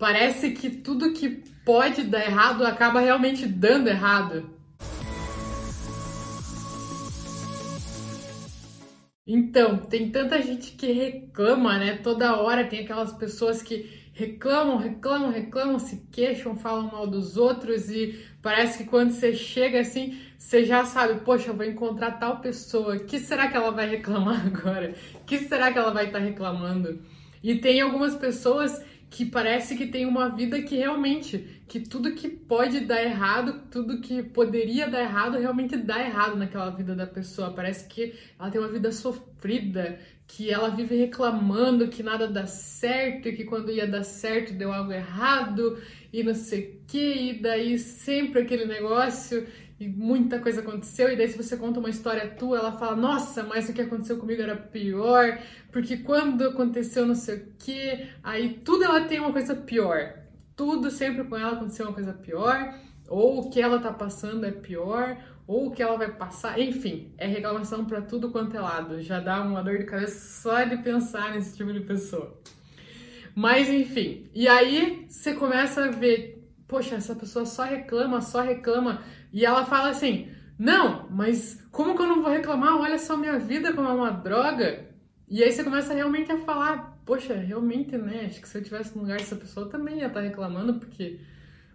Parece que tudo que pode dar errado acaba realmente dando errado. Então, tem tanta gente que reclama, né? Toda hora tem aquelas pessoas que reclamam, reclamam, reclamam, se queixam, falam mal dos outros e parece que quando você chega assim, você já sabe, poxa, eu vou encontrar tal pessoa, que será que ela vai reclamar agora? Que será que ela vai estar tá reclamando? E tem algumas pessoas que parece que tem uma vida que realmente, que tudo que pode dar errado, tudo que poderia dar errado, realmente dá errado naquela vida da pessoa. Parece que ela tem uma vida sofrida, que ela vive reclamando que nada dá certo, e que quando ia dar certo deu algo errado, e não sei o que, e daí sempre aquele negócio e muita coisa aconteceu, e daí se você conta uma história tua, ela fala, nossa, mas o que aconteceu comigo era pior, porque quando aconteceu não sei o que, aí tudo ela tem uma coisa pior. Tudo sempre com ela aconteceu uma coisa pior, ou o que ela tá passando é pior, ou o que ela vai passar, enfim, é reclamação para tudo quanto é lado. Já dá uma dor de cabeça só de pensar nesse tipo de pessoa. Mas enfim, e aí você começa a ver, poxa, essa pessoa só reclama, só reclama, e ela fala assim: Não, mas como que eu não vou reclamar? Olha só minha vida como é uma droga. E aí você começa realmente a falar: Poxa, realmente, né? Acho que se eu tivesse no lugar dessa pessoa também ia estar reclamando, porque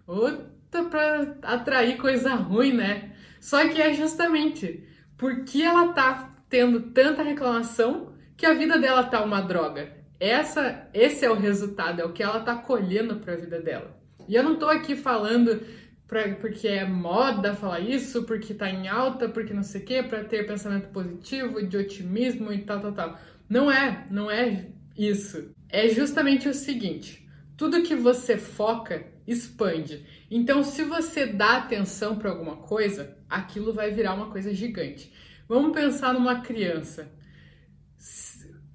outra pra atrair coisa ruim, né? Só que é justamente porque ela tá tendo tanta reclamação que a vida dela tá uma droga. Essa, esse é o resultado, é o que ela tá colhendo para a vida dela. E eu não tô aqui falando pra, porque é moda falar isso, porque tá em alta, porque não sei o quê, para ter pensamento positivo, de otimismo e tal, tal, tal. Não é, não é isso. É justamente o seguinte: tudo que você foca expande. Então, se você dá atenção para alguma coisa, aquilo vai virar uma coisa gigante. Vamos pensar numa criança.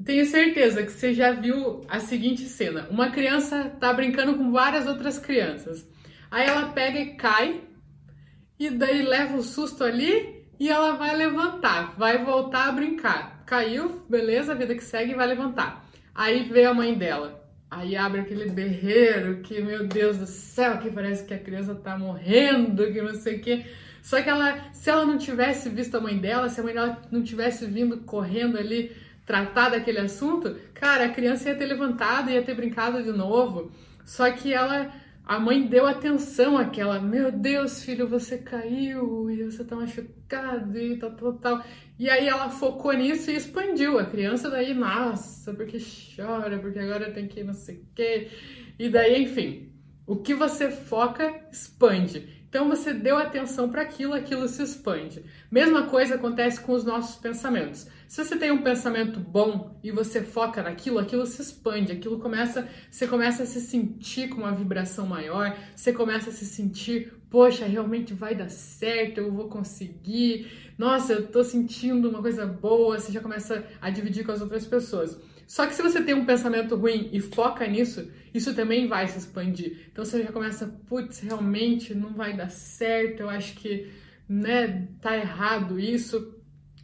Tenho certeza que você já viu a seguinte cena: uma criança tá brincando com várias outras crianças. Aí ela pega e cai, e daí leva um susto ali e ela vai levantar, vai voltar a brincar. Caiu, beleza, vida que segue, vai levantar. Aí vê a mãe dela. Aí abre aquele berreiro que, meu Deus do céu, que parece que a criança tá morrendo, que não sei o quê. Só que ela, se ela não tivesse visto a mãe dela, se a mãe dela não tivesse vindo correndo ali tratar daquele assunto, cara, a criança ia ter levantado, ia ter brincado de novo. Só que ela a mãe deu atenção àquela, meu Deus, filho, você caiu e você tá machucado e tal, tal, tal. E aí ela focou nisso e expandiu. A criança daí, nossa, porque chora, porque agora tem que não sei o quê. E daí, enfim, o que você foca expande. Então você deu atenção para aquilo, aquilo se expande. Mesma coisa acontece com os nossos pensamentos. Se você tem um pensamento bom e você foca naquilo, aquilo se expande, aquilo começa, você começa a se sentir com uma vibração maior, você começa a se sentir, poxa, realmente vai dar certo, eu vou conseguir. Nossa, eu tô sentindo uma coisa boa, você já começa a dividir com as outras pessoas. Só que se você tem um pensamento ruim e foca nisso, isso também vai se expandir. Então você já começa, putz, realmente não vai dar certo, eu acho que, né, tá errado isso.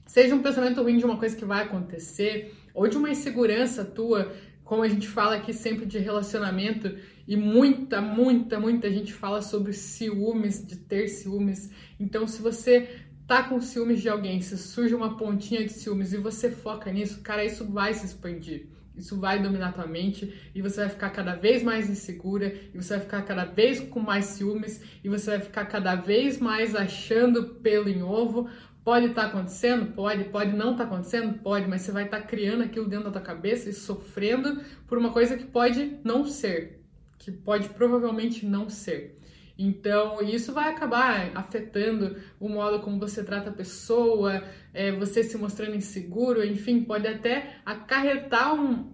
Seja um pensamento ruim de uma coisa que vai acontecer, ou de uma insegurança tua, como a gente fala aqui sempre de relacionamento, e muita, muita, muita gente fala sobre ciúmes, de ter ciúmes. Então, se você tá com ciúmes de alguém, se surge uma pontinha de ciúmes e você foca nisso, cara, isso vai se expandir. Isso vai dominar tua mente e você vai ficar cada vez mais insegura e você vai ficar cada vez com mais ciúmes e você vai ficar cada vez mais achando pelo em ovo. Pode estar tá acontecendo? Pode. Pode não estar tá acontecendo? Pode. Mas você vai estar tá criando aquilo dentro da tua cabeça e sofrendo por uma coisa que pode não ser. Que pode provavelmente não ser. Então, isso vai acabar afetando o modo como você trata a pessoa, é, você se mostrando inseguro, enfim, pode até acarretar um,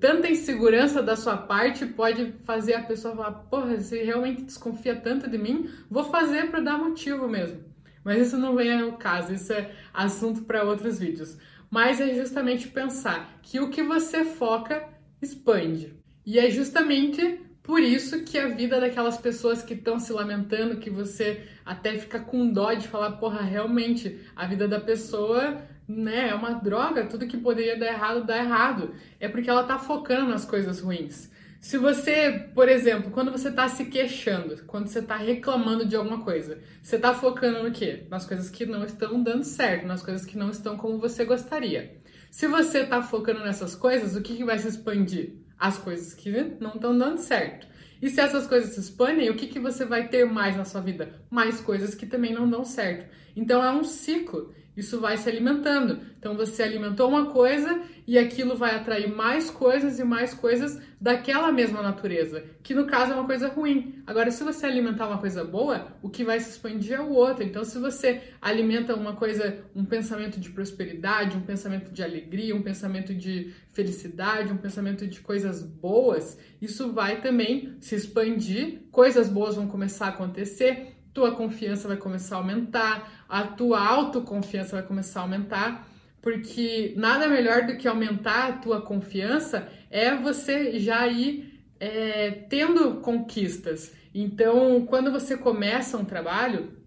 tanta insegurança da sua parte pode fazer a pessoa falar: porra, você realmente desconfia tanto de mim, vou fazer para dar motivo mesmo. Mas isso não vem ao caso, isso é assunto para outros vídeos. Mas é justamente pensar que o que você foca expande. E é justamente por isso que a vida daquelas pessoas que estão se lamentando, que você até fica com dó de falar, porra, realmente, a vida da pessoa, né, é uma droga, tudo que poderia dar errado, dá errado. É porque ela tá focando nas coisas ruins. Se você, por exemplo, quando você está se queixando, quando você está reclamando de alguma coisa, você está focando no quê? Nas coisas que não estão dando certo, nas coisas que não estão como você gostaria. Se você está focando nessas coisas, o que, que vai se expandir? As coisas que não estão dando certo. E se essas coisas se expandem, o que, que você vai ter mais na sua vida? Mais coisas que também não dão certo. Então é um ciclo isso vai se alimentando. Então você alimentou uma coisa e aquilo vai atrair mais coisas e mais coisas daquela mesma natureza, que no caso é uma coisa ruim. Agora, se você alimentar uma coisa boa, o que vai se expandir é o outro. Então, se você alimenta uma coisa, um pensamento de prosperidade, um pensamento de alegria, um pensamento de felicidade, um pensamento de coisas boas, isso vai também se expandir, coisas boas vão começar a acontecer tua confiança vai começar a aumentar, a tua autoconfiança vai começar a aumentar, porque nada melhor do que aumentar a tua confiança é você já ir é, tendo conquistas. Então, quando você começa um trabalho,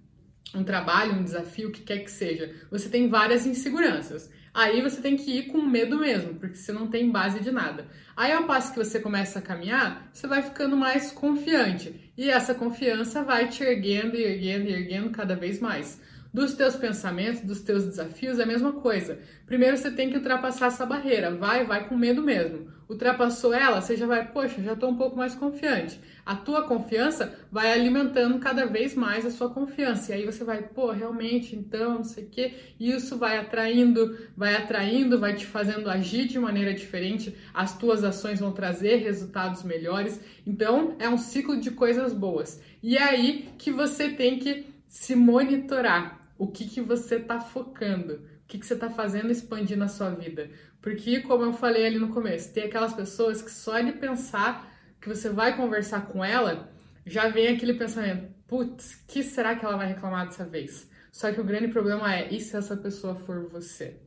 um trabalho, um desafio, o que quer que seja, você tem várias inseguranças. Aí você tem que ir com medo mesmo, porque você não tem base de nada. Aí ao passo que você começa a caminhar, você vai ficando mais confiante. E essa confiança vai te erguendo e erguendo e erguendo cada vez mais. Dos teus pensamentos, dos teus desafios, é a mesma coisa. Primeiro você tem que ultrapassar essa barreira. Vai, vai com medo mesmo. Ultrapassou ela, você já vai, poxa, já estou um pouco mais confiante. A tua confiança vai alimentando cada vez mais a sua confiança. E aí você vai, pô, realmente, então, não sei o quê. E isso vai atraindo, vai atraindo, vai te fazendo agir de maneira diferente. As tuas ações vão trazer resultados melhores. Então, é um ciclo de coisas boas. E é aí que você tem que se monitorar o que, que você está focando, o que, que você está fazendo expandir na sua vida. Porque, como eu falei ali no começo, tem aquelas pessoas que só de pensar que você vai conversar com ela, já vem aquele pensamento: putz, que será que ela vai reclamar dessa vez? Só que o grande problema é: e se essa pessoa for você?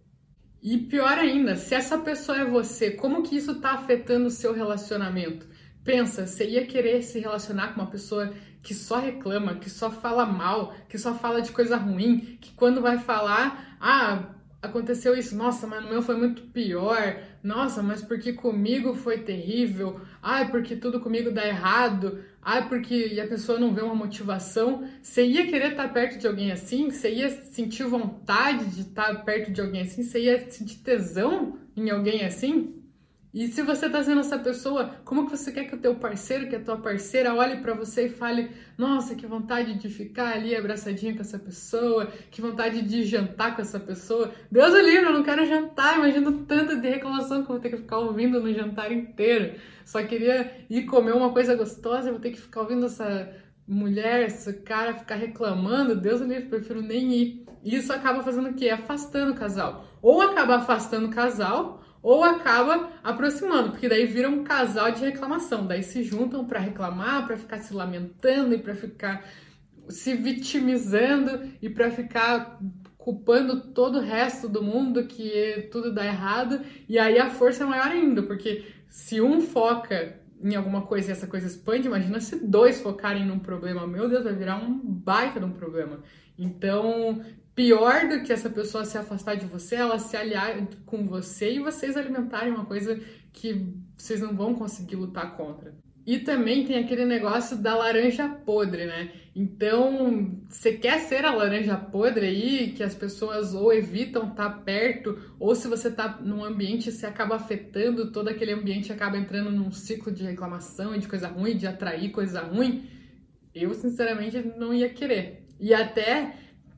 E pior ainda, se essa pessoa é você, como que isso está afetando o seu relacionamento? Pensa, você ia querer se relacionar com uma pessoa que só reclama, que só fala mal, que só fala de coisa ruim, que quando vai falar, ah, aconteceu isso, nossa, mas no meu foi muito pior, nossa, mas porque comigo foi terrível, ai, porque tudo comigo dá errado, ai, porque a pessoa não vê uma motivação. Você ia querer estar perto de alguém assim? Você ia sentir vontade de estar perto de alguém assim? Você ia sentir tesão em alguém assim? E se você tá sendo essa pessoa, como que você quer que o teu parceiro, que a tua parceira olhe para você e fale: "Nossa, que vontade de ficar ali abraçadinha com essa pessoa, que vontade de jantar com essa pessoa". Deus o livre, eu não quero jantar, imagino tanta de reclamação que eu vou ter que ficar ouvindo no jantar inteiro. Só queria ir comer uma coisa gostosa, eu vou ter que ficar ouvindo essa mulher, esse cara ficar reclamando, Deus o livre, prefiro nem ir. E isso acaba fazendo o quê? Afastando o casal. Ou acaba afastando o casal, ou acaba aproximando, porque daí vira um casal de reclamação, daí se juntam para reclamar, para ficar se lamentando e para ficar se vitimizando e para ficar culpando todo o resto do mundo que tudo dá errado, e aí a força é maior ainda, porque se um foca em alguma coisa e essa coisa expande, imagina se dois focarem num problema, meu Deus, vai virar um baita de um problema. Então, pior do que essa pessoa se afastar de você, ela se aliar com você e vocês alimentarem uma coisa que vocês não vão conseguir lutar contra. E também tem aquele negócio da laranja podre, né? Então, você quer ser a laranja podre aí, que as pessoas ou evitam estar tá perto, ou se você tá num ambiente, você acaba afetando todo aquele ambiente, acaba entrando num ciclo de reclamação e de coisa ruim, de atrair coisa ruim. Eu, sinceramente, não ia querer. E até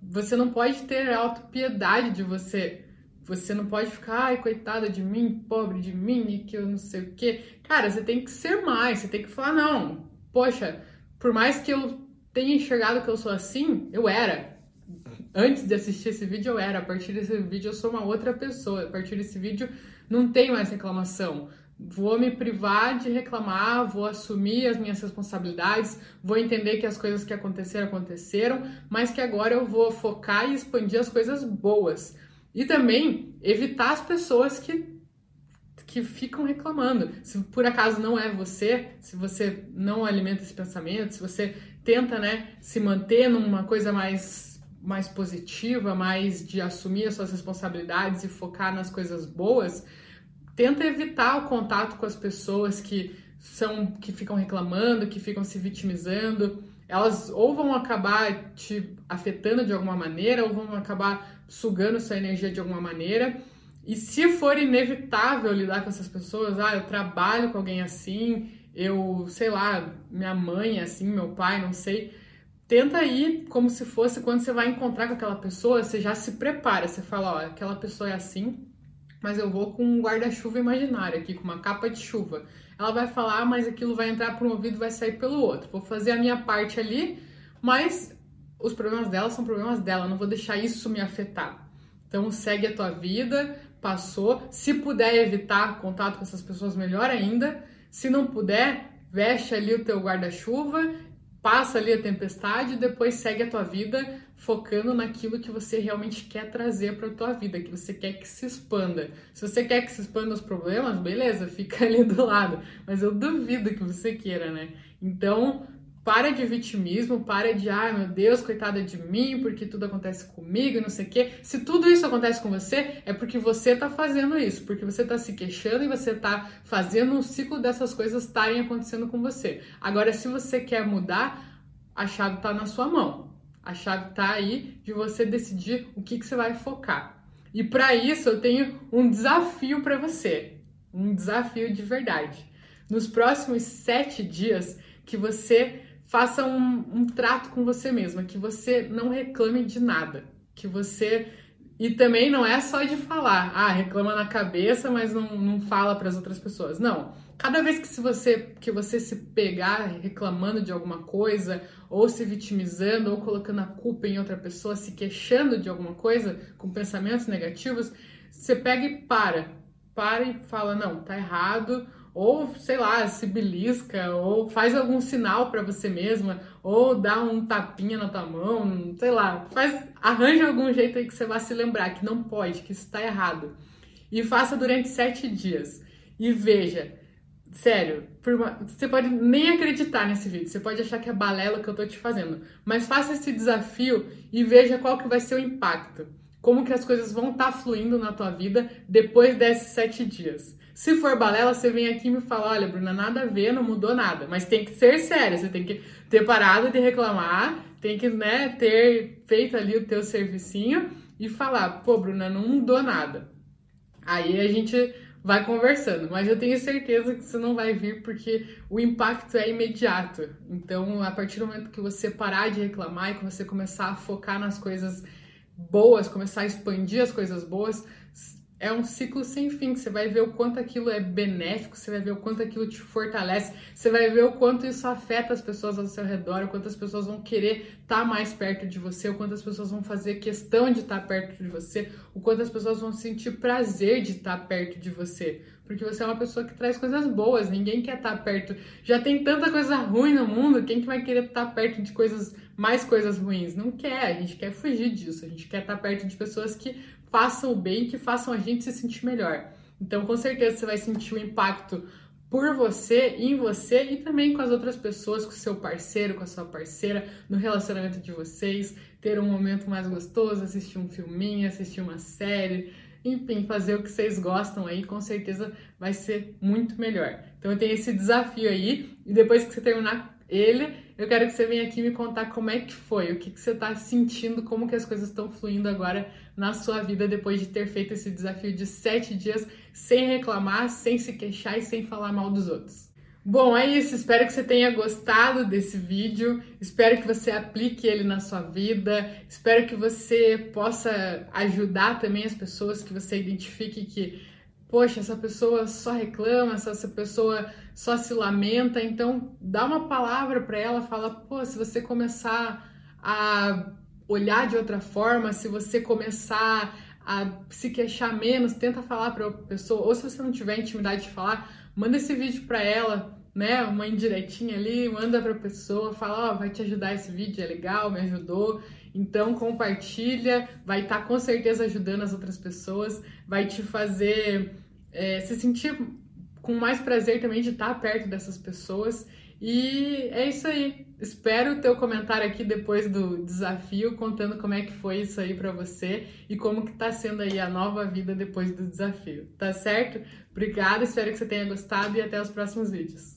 você não pode ter autopiedade de você. Você não pode ficar, ai, coitada de mim, pobre de mim, que eu não sei o quê. Cara, você tem que ser mais, você tem que falar, não, poxa, por mais que eu tenha enxergado que eu sou assim, eu era. Antes de assistir esse vídeo, eu era. A partir desse vídeo, eu sou uma outra pessoa. A partir desse vídeo, não tem mais reclamação. Vou me privar de reclamar, vou assumir as minhas responsabilidades, vou entender que as coisas que aconteceram aconteceram, mas que agora eu vou focar e expandir as coisas boas. E também evitar as pessoas que que ficam reclamando. Se por acaso não é você, se você não alimenta esse pensamento, se você tenta, né, se manter numa coisa mais mais positiva, mais de assumir as suas responsabilidades e focar nas coisas boas, tenta evitar o contato com as pessoas que são que ficam reclamando, que ficam se vitimizando, elas ou vão acabar te afetando de alguma maneira, ou vão acabar sugando sua energia de alguma maneira. E se for inevitável lidar com essas pessoas, ah, eu trabalho com alguém assim, eu, sei lá, minha mãe é assim, meu pai, não sei. Tenta ir como se fosse quando você vai encontrar com aquela pessoa, você já se prepara, você fala, ó, aquela pessoa é assim, mas eu vou com um guarda-chuva imaginário aqui, com uma capa de chuva. Ela vai falar, mas aquilo vai entrar por um ouvido e vai sair pelo outro. Vou fazer a minha parte ali, mas os problemas dela são problemas dela, não vou deixar isso me afetar. Então segue a tua vida, passou. Se puder evitar contato com essas pessoas, melhor ainda. Se não puder, veste ali o teu guarda-chuva, passa ali a tempestade e depois segue a tua vida focando naquilo que você realmente quer trazer para tua vida, que você quer que se expanda. Se você quer que se expanda os problemas, beleza, fica ali do lado, mas eu duvido que você queira, né? Então, para de vitimismo, para de, ai meu Deus, coitada de mim, porque tudo acontece comigo, não sei o quê. Se tudo isso acontece com você, é porque você tá fazendo isso, porque você tá se queixando e você tá fazendo um ciclo dessas coisas estarem acontecendo com você. Agora, se você quer mudar, a chave tá na sua mão. A chave tá aí de você decidir o que, que você vai focar. E para isso, eu tenho um desafio para você. Um desafio de verdade. Nos próximos sete dias, que você faça um, um trato com você mesma, que você não reclame de nada, que você e também não é só de falar, ah, reclama na cabeça, mas não, não fala para as outras pessoas. Não. Cada vez que, se você, que você se pegar reclamando de alguma coisa, ou se vitimizando, ou colocando a culpa em outra pessoa, se queixando de alguma coisa, com pensamentos negativos, você pega e para. Para e fala, não, tá errado, ou sei lá, se belisca, ou faz algum sinal para você mesma, ou dá um tapinha na tua mão, sei lá, faz, arranja algum jeito aí que você vá se lembrar que não pode, que isso está errado. E faça durante sete dias. E veja, sério, uma, você pode nem acreditar nesse vídeo, você pode achar que é balela que eu tô te fazendo, mas faça esse desafio e veja qual que vai ser o impacto. Como que as coisas vão estar tá fluindo na tua vida depois desses sete dias. Se for balela, você vem aqui e me fala: olha, Bruna, nada a ver, não mudou nada. Mas tem que ser sério, você tem que ter parado de reclamar, tem que né, ter feito ali o teu servicinho e falar: pô, Bruna, não mudou nada. Aí a gente vai conversando, mas eu tenho certeza que você não vai vir porque o impacto é imediato. Então, a partir do momento que você parar de reclamar e que você começar a focar nas coisas boas, começar a expandir as coisas boas, é um ciclo sem fim. Você vai ver o quanto aquilo é benéfico, você vai ver o quanto aquilo te fortalece, você vai ver o quanto isso afeta as pessoas ao seu redor, o quanto as pessoas vão querer estar mais perto de você, o quanto as pessoas vão fazer questão de estar perto de você, o quanto as pessoas vão sentir prazer de estar perto de você. Porque você é uma pessoa que traz coisas boas, ninguém quer estar perto. Já tem tanta coisa ruim no mundo, quem que vai querer estar perto de coisas, mais coisas ruins? Não quer, a gente quer fugir disso, a gente quer estar perto de pessoas que façam o bem, que façam a gente se sentir melhor. Então, com certeza você vai sentir o impacto por você, em você e também com as outras pessoas, com o seu parceiro, com a sua parceira, no relacionamento de vocês, ter um momento mais gostoso, assistir um filminho, assistir uma série, enfim, fazer o que vocês gostam aí, com certeza vai ser muito melhor. Então eu tenho esse desafio aí, e depois que você terminar ele, eu quero que você venha aqui me contar como é que foi, o que, que você está sentindo, como que as coisas estão fluindo agora na sua vida depois de ter feito esse desafio de sete dias sem reclamar, sem se queixar e sem falar mal dos outros. Bom, é isso. Espero que você tenha gostado desse vídeo. Espero que você aplique ele na sua vida. Espero que você possa ajudar também as pessoas que você identifique que poxa, essa pessoa só reclama, essa pessoa só se lamenta, então dá uma palavra para ela, fala, pô, se você começar a olhar de outra forma, se você começar a se queixar menos, tenta falar para a pessoa, ou se você não tiver intimidade de falar, manda esse vídeo para ela, né, uma indiretinha ali, manda para a pessoa, fala, ó, oh, vai te ajudar esse vídeo, é legal, me ajudou. Então compartilha, vai estar tá com certeza ajudando as outras pessoas, vai te fazer é, se sentir com mais prazer também de estar perto dessas pessoas. E é isso aí. Espero o teu comentário aqui depois do desafio, contando como é que foi isso aí para você e como que tá sendo aí a nova vida depois do desafio. Tá certo? Obrigada, espero que você tenha gostado e até os próximos vídeos.